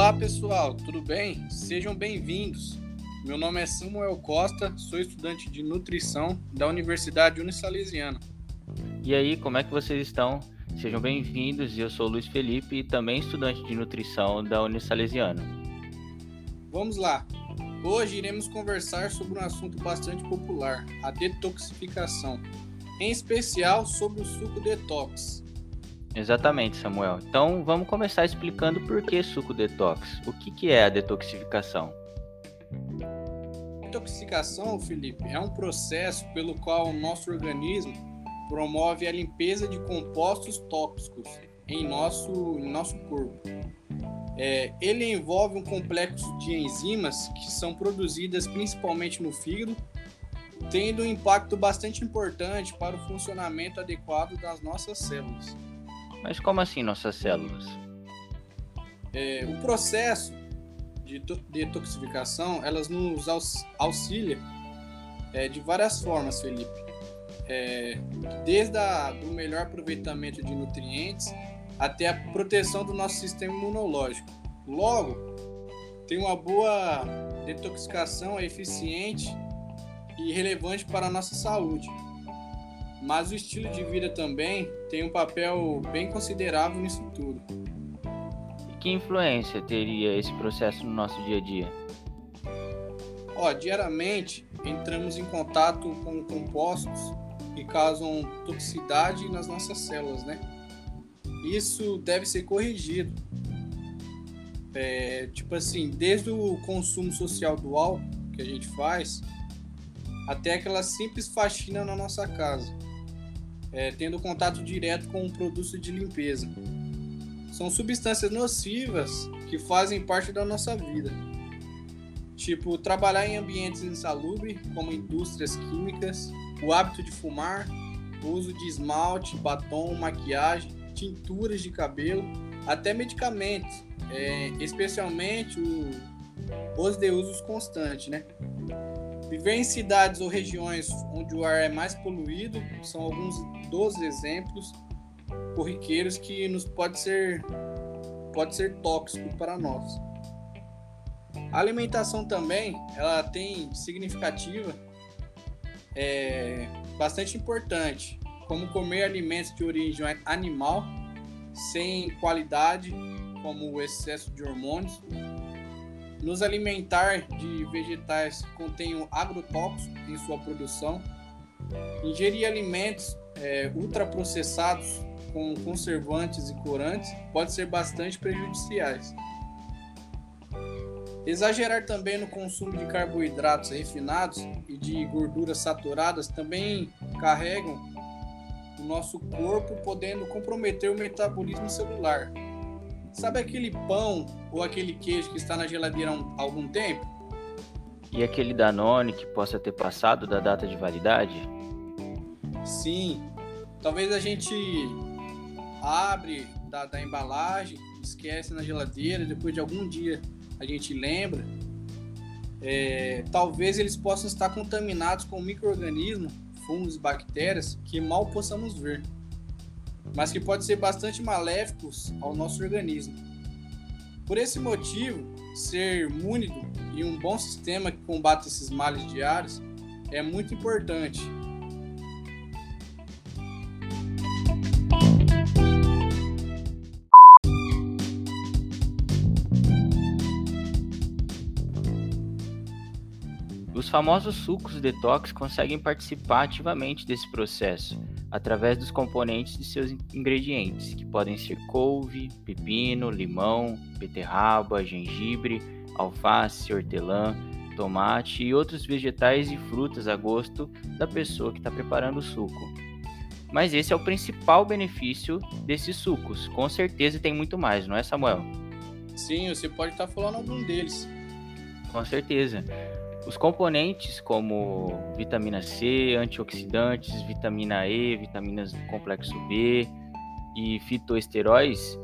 Olá pessoal, tudo bem? Sejam bem-vindos. Meu nome é Samuel Costa, sou estudante de nutrição da Universidade Unisalesiana. E aí, como é que vocês estão? Sejam bem-vindos, eu sou Luiz Felipe e também estudante de nutrição da Unisalesiana. Vamos lá. Hoje iremos conversar sobre um assunto bastante popular, a detoxificação, em especial sobre o suco detox. Exatamente, Samuel. Então vamos começar explicando por que suco detox. O que, que é a detoxificação? Detoxificação, Felipe, é um processo pelo qual o nosso organismo promove a limpeza de compostos tóxicos em nosso, em nosso corpo. É, ele envolve um complexo de enzimas que são produzidas principalmente no fígado, tendo um impacto bastante importante para o funcionamento adequado das nossas células. Mas como assim nossas células? É, o processo de detoxificação, elas nos auxilia é, de várias formas, Felipe. É, desde o melhor aproveitamento de nutrientes até a proteção do nosso sistema imunológico. Logo, tem uma boa detoxificação é eficiente e relevante para a nossa saúde mas o estilo de vida também tem um papel bem considerável nisso tudo. E que influência teria esse processo no nosso dia a dia? Ó, diariamente entramos em contato com compostos que causam toxicidade nas nossas células, né? Isso deve ser corrigido. É, tipo assim, desde o consumo social do álcool que a gente faz, até aquela simples faxina na nossa casa é, tendo contato direto com um produto de limpeza. São substâncias nocivas que fazem parte da nossa vida. Tipo, trabalhar em ambientes insalubres, como indústrias químicas, o hábito de fumar, o uso de esmalte, batom, maquiagem, tinturas de cabelo, até medicamentos, é, especialmente o, os de usos constantes, né? Viver em cidades ou regiões onde o ar é mais poluído são alguns dos exemplos corriqueiros que nos pode ser pode ser tóxico para nós. A alimentação também, ela tem significativa é, bastante importante, como comer alimentos de origem animal sem qualidade, como o excesso de hormônios, nos alimentar de vegetais que contenham agrotóxicos em sua produção, ingerir alimentos é, ultraprocessados com conservantes e corantes pode ser bastante prejudiciais. Exagerar também no consumo de carboidratos refinados e de gorduras saturadas também carregam o nosso corpo, podendo comprometer o metabolismo celular, Sabe aquele pão ou aquele queijo que está na geladeira há algum tempo? E aquele Danone que possa ter passado da data de validade? Sim. Talvez a gente abre da, da embalagem, esquece na geladeira, depois de algum dia a gente lembra. É, talvez eles possam estar contaminados com micro-organismos, fungos e bactérias que mal possamos ver mas que podem ser bastante maléficos ao nosso organismo. Por esse motivo, ser múnido e um bom sistema que combate esses males diários é muito importante. Os famosos sucos detox conseguem participar ativamente desse processo, através dos componentes de seus ingredientes, que podem ser couve, pepino, limão, beterraba, gengibre, alface, hortelã, tomate e outros vegetais e frutas a gosto da pessoa que está preparando o suco. Mas esse é o principal benefício desses sucos. Com certeza tem muito mais, não é, Samuel? Sim, você pode estar tá falando algum deles. Com certeza. Os componentes como vitamina C, antioxidantes, vitamina E, vitaminas do complexo B e fitoesteróis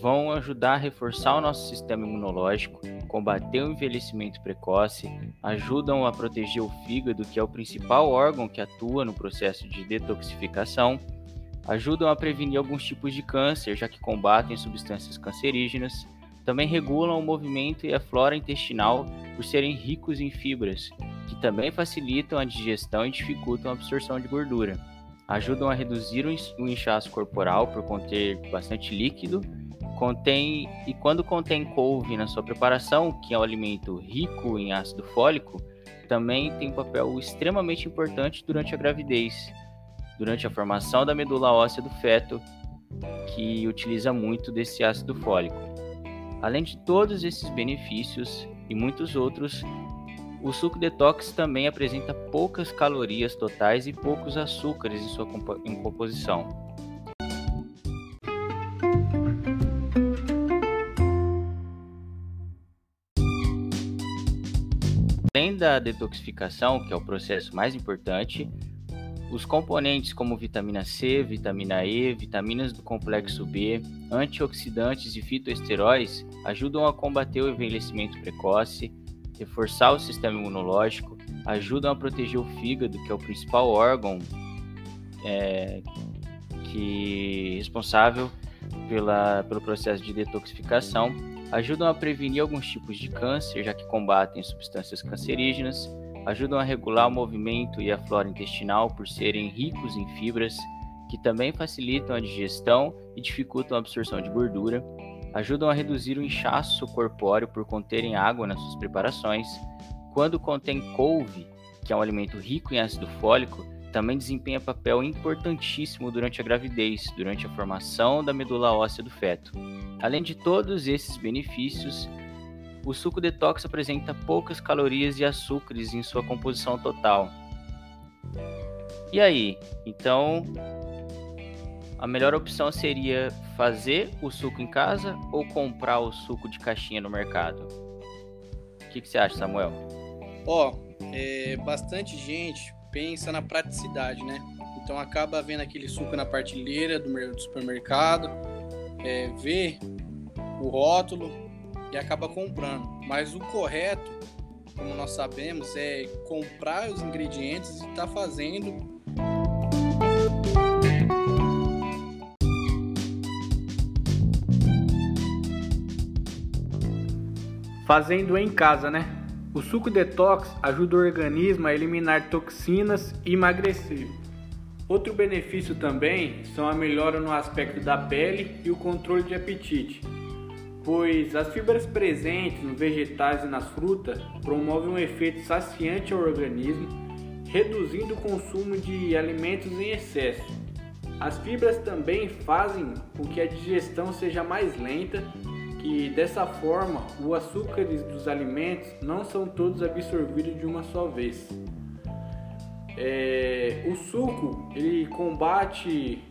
vão ajudar a reforçar o nosso sistema imunológico, combater o envelhecimento precoce, ajudam a proteger o fígado, que é o principal órgão que atua no processo de detoxificação, ajudam a prevenir alguns tipos de câncer, já que combatem substâncias cancerígenas, também regulam o movimento e a flora intestinal por serem ricos em fibras, que também facilitam a digestão e dificultam a absorção de gordura. Ajudam a reduzir o inchaço corporal por conter bastante líquido contém e quando contém couve na sua preparação, que é um alimento rico em ácido fólico, também tem um papel extremamente importante durante a gravidez, durante a formação da medula óssea do feto, que utiliza muito desse ácido fólico. Além de todos esses benefícios e muitos outros, o suco detox também apresenta poucas calorias totais e poucos açúcares em sua composição. Além da detoxificação, que é o processo mais importante, os componentes como vitamina C, vitamina E, vitaminas do complexo B, antioxidantes e fitoesteróis ajudam a combater o envelhecimento precoce, reforçar o sistema imunológico, ajudam a proteger o fígado, que é o principal órgão é, que responsável pela, pelo processo de detoxificação, ajudam a prevenir alguns tipos de câncer, já que combatem substâncias cancerígenas, ajudam a regular o movimento e a flora intestinal por serem ricos em fibras, que também facilitam a digestão e dificultam a absorção de gordura, ajudam a reduzir o inchaço corpóreo por conterem água nas suas preparações. Quando contém couve, que é um alimento rico em ácido fólico, também desempenha papel importantíssimo durante a gravidez, durante a formação da medula óssea do feto. Além de todos esses benefícios, o suco detox apresenta poucas calorias e açúcares em sua composição total. E aí? Então, a melhor opção seria fazer o suco em casa ou comprar o suco de caixinha no mercado? O que, que você acha, Samuel? Ó, oh, é, bastante gente pensa na praticidade, né? Então acaba vendo aquele suco na partilheira do, do supermercado, é, vê o rótulo e acaba comprando. Mas o correto, como nós sabemos, é comprar os ingredientes e estar tá fazendo fazendo em casa, né? O suco detox ajuda o organismo a eliminar toxinas e emagrecer. Outro benefício também são a melhora no aspecto da pele e o controle de apetite, pois as fibras presentes nos vegetais e nas frutas promovem um efeito saciante ao organismo, reduzindo o consumo de alimentos em excesso. As fibras também fazem com que a digestão seja mais lenta que dessa forma os açúcares dos alimentos não são todos absorvidos de uma só vez. É, o suco ele combate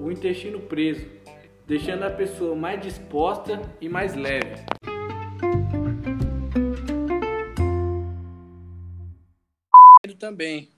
o intestino preso, deixando a pessoa mais disposta e mais leve. Também,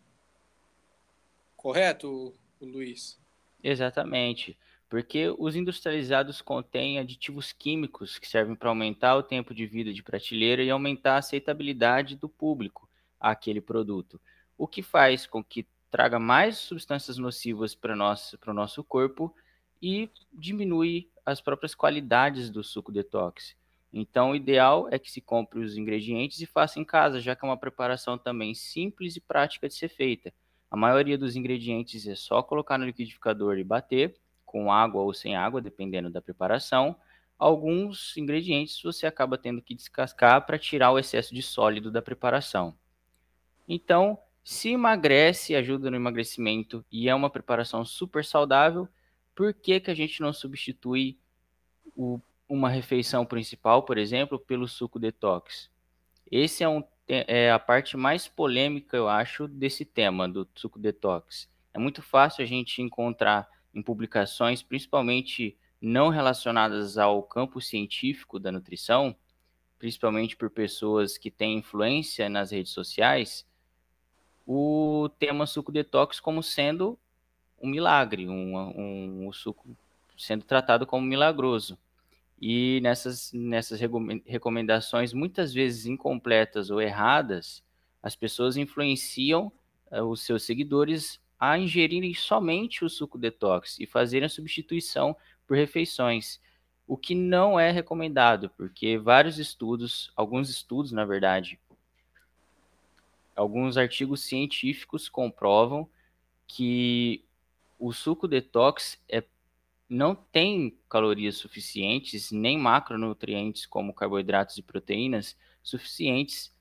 correto, Luiz? Exatamente porque os industrializados contêm aditivos químicos que servem para aumentar o tempo de vida de prateleira e aumentar a aceitabilidade do público àquele produto, o que faz com que traga mais substâncias nocivas para o nosso corpo e diminui as próprias qualidades do suco detox. Então, o ideal é que se compre os ingredientes e faça em casa, já que é uma preparação também simples e prática de ser feita. A maioria dos ingredientes é só colocar no liquidificador e bater, com água ou sem água, dependendo da preparação. Alguns ingredientes você acaba tendo que descascar para tirar o excesso de sólido da preparação. Então, se emagrece, ajuda no emagrecimento e é uma preparação super saudável, por que, que a gente não substitui o, uma refeição principal, por exemplo, pelo suco detox? Esse é, um, é a parte mais polêmica, eu acho, desse tema do suco detox. É muito fácil a gente encontrar em publicações, principalmente não relacionadas ao campo científico da nutrição, principalmente por pessoas que têm influência nas redes sociais, o tema suco detox como sendo um milagre, um, um, suco sendo tratado como milagroso. E nessas, nessas recomendações, muitas vezes incompletas ou erradas, as pessoas influenciam uh, os seus seguidores a ingerirem somente o suco detox e fazerem a substituição por refeições. o que não é recomendado, porque vários estudos, alguns estudos, na verdade, alguns artigos científicos comprovam que o suco detox é, não tem calorias suficientes, nem macronutrientes como carboidratos e proteínas suficientes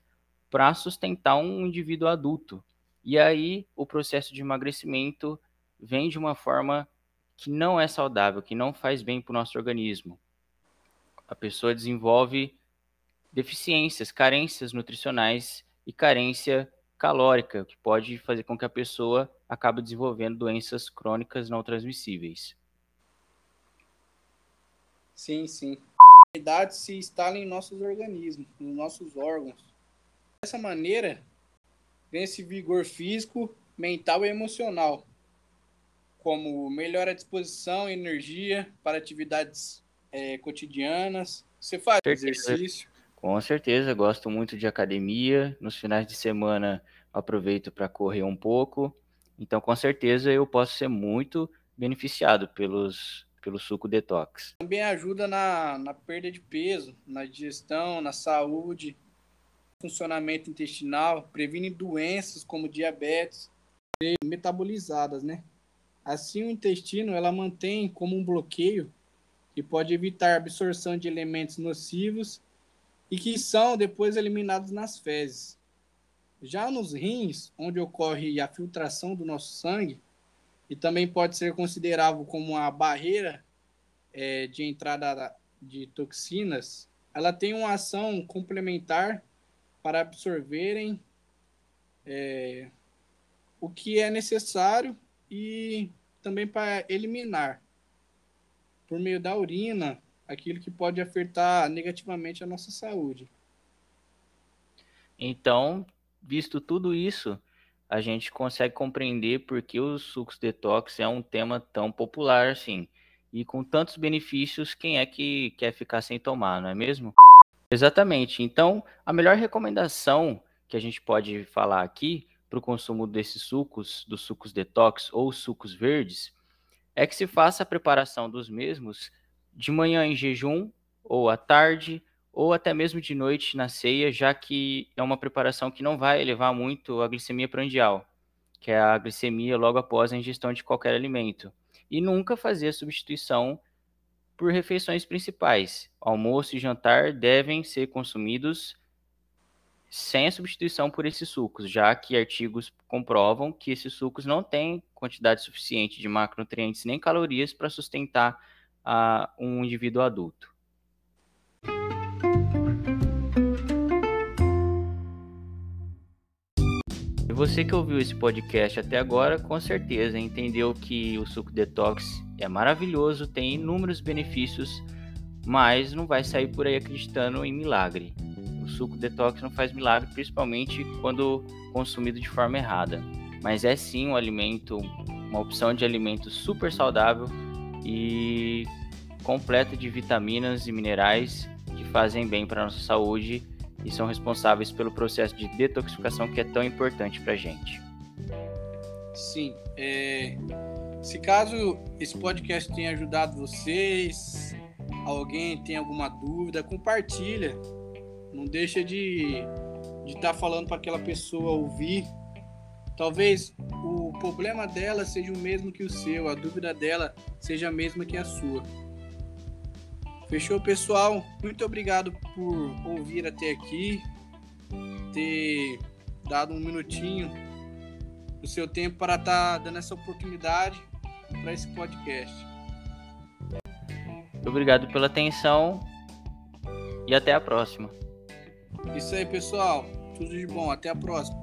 para sustentar um indivíduo adulto. E aí o processo de emagrecimento vem de uma forma que não é saudável, que não faz bem para o nosso organismo. A pessoa desenvolve deficiências, carências nutricionais e carência calórica, que pode fazer com que a pessoa acabe desenvolvendo doenças crônicas não transmissíveis. Sim, sim. A idade se instala em nossos organismos, nos nossos órgãos. Dessa maneira, vem esse vigor físico, mental e emocional, como melhora a disposição e energia para atividades é, cotidianas. Você faz exercício? Com certeza, gosto muito de academia. Nos finais de semana aproveito para correr um pouco. Então, com certeza, eu posso ser muito beneficiado pelos, pelo suco detox. Também ajuda na, na perda de peso, na digestão, na saúde, funcionamento intestinal, previne doenças como diabetes metabolizadas, né? Assim, o intestino ela mantém como um bloqueio que pode evitar a absorção de elementos nocivos e que são depois eliminados nas fezes. Já nos rins, onde ocorre a filtração do nosso sangue, e também pode ser considerado como uma barreira é, de entrada de toxinas, ela tem uma ação complementar para absorverem é, o que é necessário e também para eliminar, por meio da urina, aquilo que pode afetar negativamente a nossa saúde. Então, visto tudo isso, a gente consegue compreender por que os sucos detox é um tema tão popular assim. E com tantos benefícios, quem é que quer ficar sem tomar, não é mesmo? Exatamente. Então, a melhor recomendação que a gente pode falar aqui para o consumo desses sucos, dos sucos detox ou sucos verdes, é que se faça a preparação dos mesmos de manhã em jejum, ou à tarde, ou até mesmo de noite na ceia, já que é uma preparação que não vai elevar muito a glicemia prandial, que é a glicemia logo após a ingestão de qualquer alimento. E nunca fazer a substituição por refeições principais. Almoço e jantar devem ser consumidos sem a substituição por esses sucos, já que artigos comprovam que esses sucos não têm quantidade suficiente de macronutrientes nem calorias para sustentar uh, um indivíduo adulto. Você que ouviu esse podcast até agora, com certeza entendeu que o suco detox é maravilhoso, tem inúmeros benefícios, mas não vai sair por aí acreditando em milagre o suco detox não faz milagre, principalmente quando consumido de forma errada. Mas é sim um alimento, uma opção de alimento super saudável e completa de vitaminas e minerais que fazem bem para a nossa saúde e são responsáveis pelo processo de detoxificação que é tão importante para a gente. Sim, é... se caso esse podcast tenha ajudado vocês, alguém tem alguma dúvida, compartilha não deixa de estar tá falando para aquela pessoa ouvir. Talvez o problema dela seja o mesmo que o seu, a dúvida dela seja a mesma que a sua. Fechou, pessoal? Muito obrigado por ouvir até aqui, ter dado um minutinho do seu tempo para estar tá dando essa oportunidade para esse podcast. Obrigado pela atenção e até a próxima. Isso aí, pessoal. Tudo de bom. Até a próxima.